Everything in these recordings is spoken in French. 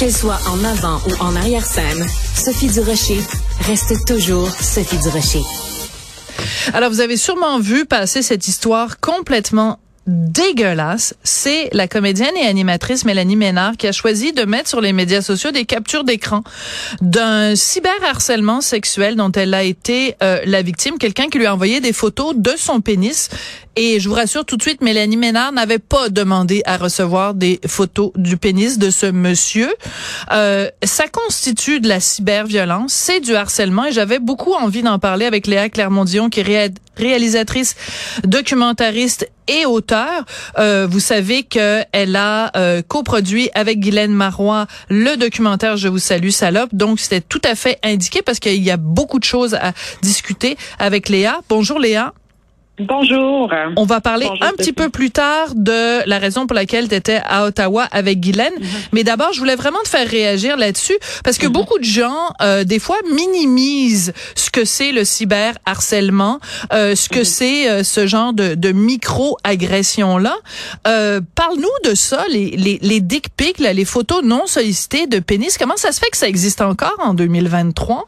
Qu'elle soit en avant ou en arrière-scène, Sophie Durocher reste toujours Sophie Durocher. Alors, vous avez sûrement vu passer cette histoire complètement dégueulasse, c'est la comédienne et animatrice Mélanie Ménard qui a choisi de mettre sur les médias sociaux des captures d'écran d'un cyberharcèlement sexuel dont elle a été euh, la victime, quelqu'un qui lui a envoyé des photos de son pénis et je vous rassure tout de suite, Mélanie Ménard n'avait pas demandé à recevoir des photos du pénis de ce monsieur. Euh, ça constitue de la cyberviolence, c'est du harcèlement et j'avais beaucoup envie d'en parler avec Léa Clermont-Dion qui est réalisatrice, documentariste et auteur. Euh, vous savez qu'elle a euh, coproduit avec Guylaine Marois le documentaire Je vous salue salope. Donc c'était tout à fait indiqué parce qu'il y a beaucoup de choses à discuter avec Léa. Bonjour Léa. Bonjour. On va parler un petit peu plus tard de la raison pour laquelle tu étais à Ottawa avec Guylaine. Mhm. Mais d'abord, je voulais vraiment te faire réagir là-dessus parce que mhm. beaucoup de gens, euh, des fois, minimisent ce que c'est le cyberharcèlement, euh, ce que mhm. c'est euh, ce genre de, de micro-agression-là. Euh, Parle-nous de ça, les, les, les dick pics, là, les photos non sollicitées de pénis. Comment ça se fait que ça existe encore en 2023?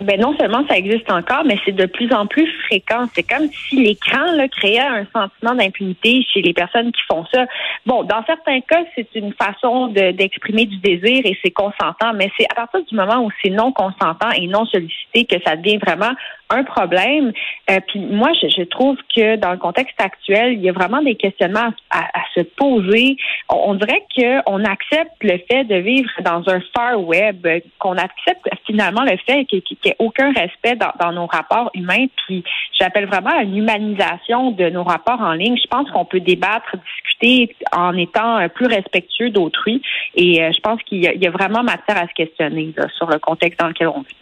Ben non seulement ça existe encore, mais c'est de plus en plus fréquent. C'est comme si l'écran là, créait un sentiment d'impunité chez les personnes qui font ça. Bon, dans certains cas, c'est une façon d'exprimer du désir et c'est consentant, mais c'est à partir du moment où c'est non consentant et non sollicité que ça devient vraiment un problème. Euh, puis moi, je, je, trouve que dans le contexte actuel, il y a vraiment des questionnements à, à se poser. On, on dirait qu'on accepte le fait de vivre dans un far web, qu'on accepte finalement le fait qu'il n'y ait aucun respect dans, nos rapports humains. Puis j'appelle vraiment à une humanisation de nos rapports en ligne. Je pense qu'on peut débattre, discuter en étant plus respectueux d'autrui. Et euh, je pense qu'il y, a vraiment matière à se questionner sur le contexte dans lequel on vit.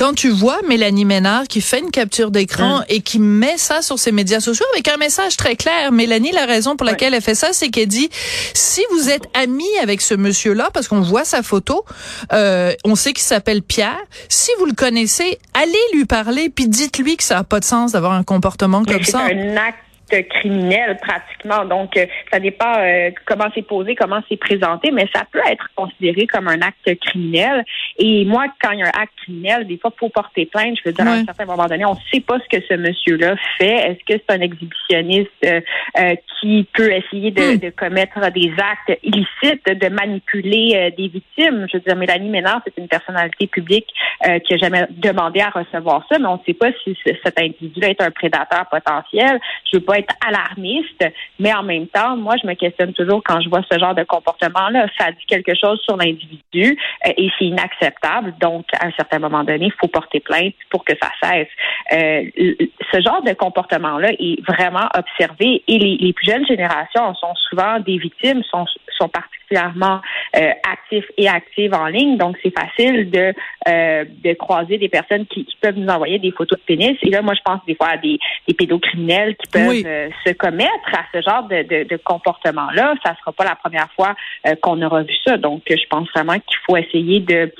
Quand tu vois Mélanie Ménard qui fait une capture d'écran hum. et qui met ça sur ses médias sociaux avec un message très clair, Mélanie, la raison pour laquelle elle fait ça, c'est qu'elle dit si vous êtes ami avec ce monsieur-là, parce qu'on voit sa photo, euh, on sait qu'il s'appelle Pierre. Si vous le connaissez, allez lui parler puis dites-lui que ça n'a pas de sens d'avoir un comportement comme ça. Un acte criminel pratiquement. Donc, euh, ça dépend euh, comment c'est posé, comment c'est présenté, mais ça peut être considéré comme un acte criminel. Et moi, quand il y a un acte criminel, des fois, faut porter plainte. Je veux dire, à un certain moment donné, on ne sait pas ce que ce monsieur-là fait. Est-ce que c'est un exhibitionniste euh, qui peut essayer de, hmm. de, commettre des actes illicites, de manipuler des victimes? Je veux dire, Mélanie Ménard, c'est une personnalité publique qui a jamais demandé à recevoir ça, mais on ne sait pas si cet individu-là est un prédateur potentiel. Je veux pas alarmiste, mais en même temps, moi, je me questionne toujours quand je vois ce genre de comportement-là. Ça dit quelque chose sur l'individu euh, et c'est inacceptable. Donc, à un certain moment donné, il faut porter plainte pour que ça cesse. Euh, ce genre de comportement-là est vraiment observé et les, les, plus jeunes générations sont souvent des victimes, sont, sont particulièrement euh, actifs et actives en ligne. Donc, c'est facile de, euh, de croiser des personnes qui, qui, peuvent nous envoyer des photos de pénis. Et là, moi, je pense des fois à des, des pédocriminels qui peuvent euh, se commettre à ce genre de, de, de comportement-là. Ça sera pas la première fois euh, qu'on aura vu ça. Donc, je pense vraiment qu'il faut essayer de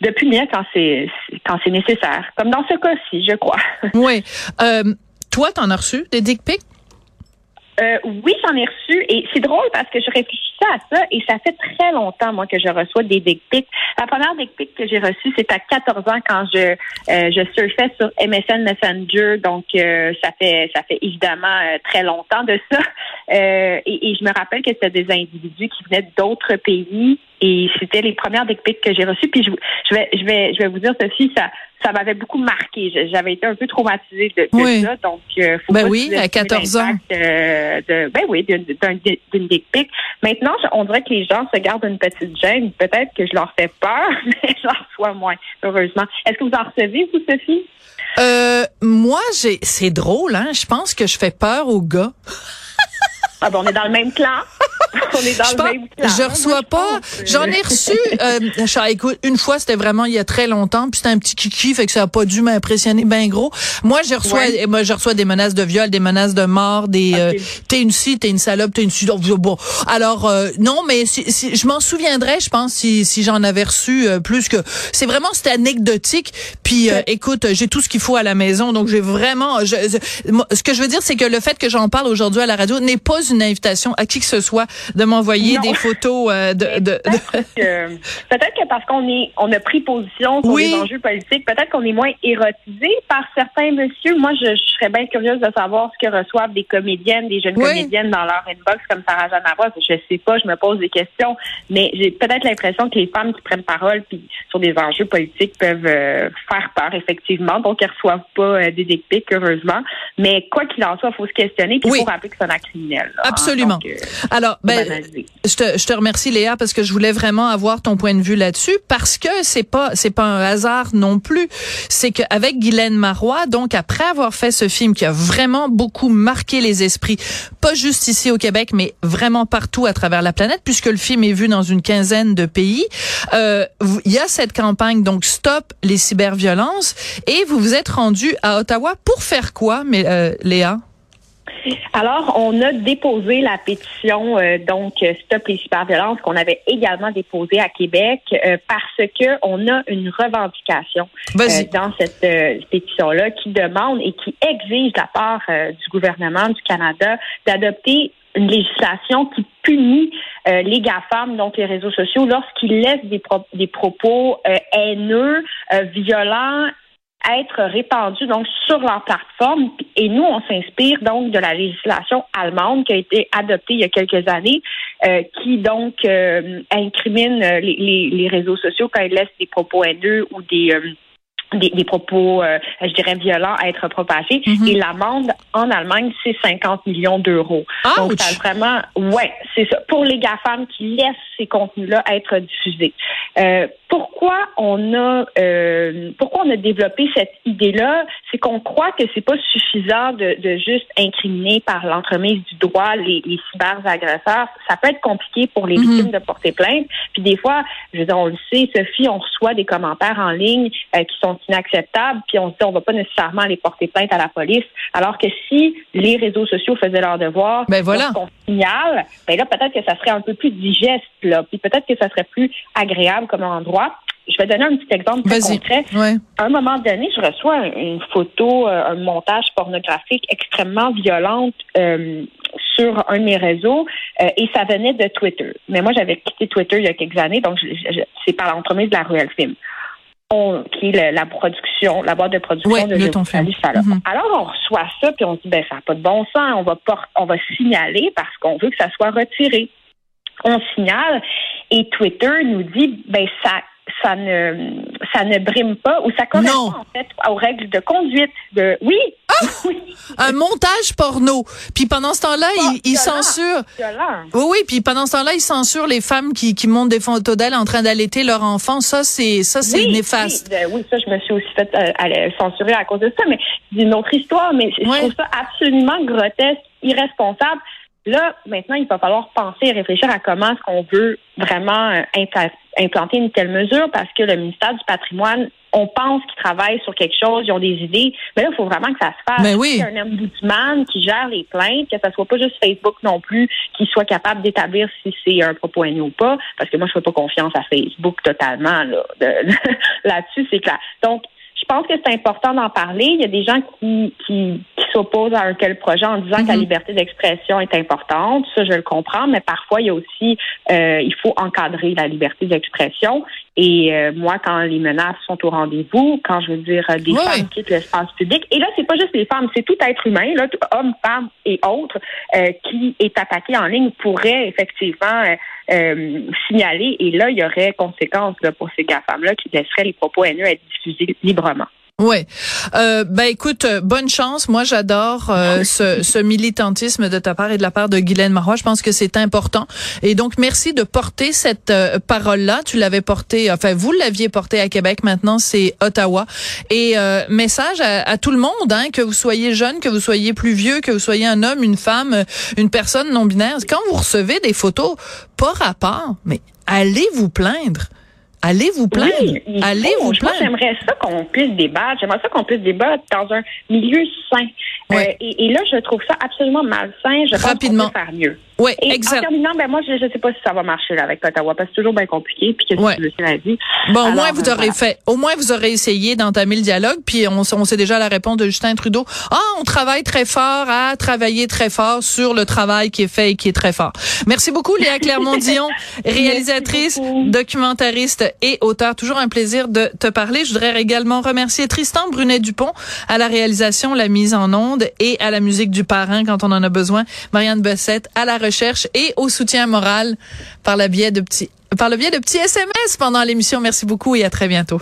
de punir quand c'est quand c'est nécessaire, comme dans ce cas-ci, je crois. Oui. Euh, toi, t'en as reçu des dick pics? Euh, oui, j'en ai reçu et c'est drôle parce que je réfléchissais à ça et ça fait très longtemps moi que je reçois des dick. La première dick que j'ai reçue, c'est à 14 ans quand je euh, je surfais sur MSN Messenger, donc euh, ça fait ça fait évidemment très longtemps de ça. Et, et, je me rappelle que c'était des individus qui venaient d'autres pays et c'était les premières dick que j'ai reçues. Puis je, je vais je vais je vais vous dire ceci, ça ça m'avait beaucoup marqué. J'avais été un peu traumatisée de, ça. Donc, euh, faut ben oui, à 14 ans. Euh, de, ben oui, d'une dick pic. Maintenant, on dirait que les gens se gardent une petite gêne. Peut-être que je leur fais peur, mais j'en reçois moins, heureusement. Est-ce que vous en recevez, vous, Sophie? Euh, moi, j'ai, c'est drôle, hein. Je pense que je fais peur aux gars. ah bon, on est dans le même clan. on est dans je le même Je reçois pas. J'en ai reçu. Euh, écoute, une fois, c'était vraiment il y a très longtemps, puis c'était un petit kiki, fait que ça a pas dû m'impressionner ben gros. Moi, je reçois, moi, je reçois des menaces de viol, des menaces de mort, des euh, t'es une ci, t'es une salope, t'es une ci. Bon, alors euh, non, mais si, je m'en souviendrais, je pense, si, si j'en avais reçu euh, plus que. C'est vraiment c'était anecdotique. Puis écoute, j'ai tout ce qu'il faut à la maison, donc j'ai vraiment. Je, ce que je veux dire, c'est que le fait que j'en parle aujourd'hui à la radio n'est pas refuse une invitation à qui que ce soit de m'envoyer des photos euh, de. de, peut-être, que, parce qu'on est, on a pris position sur les enjeux politiques, peut-être qu'on est moins érotisé par certains messieurs. Moi, je, serais bien curieuse de savoir ce que reçoivent des comédiennes, des jeunes comédiennes dans leur inbox comme Sarah Jeanne Je sais pas, je me pose des questions, mais j'ai peut-être l'impression que les femmes qui prennent parole puis sur des enjeux politiques peuvent euh, faire peur effectivement, donc elles reçoivent pas euh, des dick heureusement. Mais quoi qu'il en soit, il faut se questionner puis il faut rappeler que c'est un acte Hein. Absolument. Euh, Alors, ben, je te, je te remercie Léa parce que je voulais vraiment avoir ton point de vue là-dessus parce que c'est pas c'est pas un hasard non plus. C'est qu'avec Guylaine Marois, donc après avoir fait ce film qui a vraiment beaucoup marqué les esprits, pas juste ici au Québec, mais vraiment partout à travers la planète, puisque le film est vu dans une quinzaine de pays, euh, il y a cette campagne donc Stop les cyberviolences et vous vous êtes rendu à Ottawa pour faire quoi, mais euh, Léa? Alors, on a déposé la pétition euh, donc Stop les cyberviolences qu'on avait également déposée à Québec euh, parce que on a une revendication euh, dans cette pétition-là qui demande et qui exige de la part du gouvernement du Canada d'adopter une législation qui punit les GAFAM, donc les réseaux sociaux, lorsqu'ils laissent des, des propos haineux, violents être répandus donc sur leur plateforme. Et nous, on s'inspire donc de la législation allemande qui a été adoptée il y a quelques années, euh, qui donc euh, incrimine les, les, réseaux sociaux quand ils laissent des propos haineux ou des euh, des, propos, euh, je dirais, violents à être propagés. Mhm. Et l'amende en Allemagne, c'est 50 millions d'euros. Donc, ça vraiment, ouais, c'est ça. Pour les GAFAM qui laissent ces contenus-là être diffusés. Euh, pourquoi on a, euh, pourquoi on a développé cette idée-là, c'est qu'on croit que c'est pas suffisant de, de juste incriminer par l'entremise du droit les, les cyberagresseurs. Ça peut être compliqué pour les mhm. victimes de porter plainte. Puis des fois, je veux dire, on le sait, Sophie, on reçoit des commentaires en ligne qui sont inacceptable, puis on se dit on va pas nécessairement aller porter plainte à la police. Alors que si les réseaux sociaux faisaient leur devoir, ben voilà. on signale, ben là peut-être que ça serait un peu plus digeste, là, puis peut-être que ça serait plus agréable comme endroit. Je vais donner un petit exemple très concret. À un moment donné, je reçois une photo, euh, un montage pornographique extrêmement violente euh, sur un de mes réseaux euh, et ça venait de Twitter. Mais moi, j'avais quitté Twitter il y a quelques années, donc c'est par l'entremise de la Ruelle Film qui est la, production, la boîte de production de ton film. Mhm. Alors on reçoit ça puis on se dit ben ça n'a pas de bon sens, on va on va signaler parce qu'on veut que ça soit retiré. On signale et Twitter nous dit ben ça ça ne ça ne brime pas ou ça correspond en fait aux règles de conduite de oui un montage porno. Puis pendant ce temps-là, il, il censure. Oui, oui. Puis pendant ce temps-là, il censure les femmes qui, qui montent des photos d'elles en train d'allaiter leur enfant. Ça, c'est ça, c'est néfaste. Oui, ben oui, ça, je me suis aussi fait euh, censurer à cause de ça. Mais c'est une autre histoire. Mais je trouve ça absolument grotesque, irresponsable. Là, maintenant, il va falloir penser et réfléchir à comment est-ce qu'on veut vraiment euh, implanter une telle mesure parce que le ministère du patrimoine, on pense qu'ils travaillent sur quelque chose, ils ont des idées, mais là, il faut vraiment que ça se fasse. Mais oui. Y a un ombudsman qui gère les plaintes, que ça soit pas juste Facebook non plus, qui soit capable d'établir si c'est un propos haineux ou pas, parce que moi, je fais pas confiance à Facebook totalement là, là-dessus, c'est clair. Donc, je pense que c'est important d'en parler. Il y a des gens qui, qui, s'opposent à un tel projet en disant que la mhm. liberté d'expression est importante. Ça, je le comprends, mais parfois, il y a aussi, euh, il faut encadrer la liberté d'expression. Et euh, moi, quand les menaces sont au rendez-vous, quand je veux dire euh, des femmes quittent l'espace public, et là, c'est pas juste les femmes, c'est tout être humain, là, hommes, femmes et autres, euh, qui est attaqué en ligne pourrait effectivement signaler. Et là, il y aurait conséquences là, pour ces femmes-là qui laisseraient les propos haineux être diffusés librement. Ouais. Euh, ben écoute, euh, bonne chance. Moi, j'adore euh, ce, ce, militantisme de ta part et de la part de Guylaine Marois. Je pense que c'est important. Et donc, merci de porter cette euh, parole-là. Tu l'avais portée, enfin, vous l'aviez portée à Québec. Maintenant, c'est Ottawa. Et message à, à, tout le monde, hein, que vous soyez jeune, que vous soyez plus vieux, que vous soyez un homme, une femme, une personne non binaire. Quand vous recevez des photos pas rapport, mais allez vous plaindre. Allez vous plaindre. Allez vous plaindre. J'aimerais ça qu'on puisse débattre. J'aimerais ça qu'on puisse débattre dans un milieu sain. Euh, et, là, je trouve ça absolument malsain. Je Rapidement. pense qu'on peut faire mieux. Oui, Et exact. en terminant, ben moi, je ne sais pas si ça va marcher là, avec Ottawa, parce que c'est toujours bien compliqué, puis que Ouais. c'est la vie. Bon, au moins vous euh, aurez voilà. fait, au moins vous aurez essayé d'entamer le dialogue, puis on, on sait déjà la réponse de Justin Trudeau. Ah, on travaille très fort à travailler très fort sur le travail qui est fait et qui est très fort. Merci beaucoup, Léa Clermont-Dion, réalisatrice, documentariste et auteur. Toujours un plaisir de te parler. Je voudrais également remercier Tristan Brunet-Dupont à la réalisation, la mise en onde et à la musique du parrain quand on en a besoin. Marianne Bessette à la recherche et au soutien moral par biais de petits, par le biais de petits SMS pendant l'émission. Merci beaucoup et à très bientôt.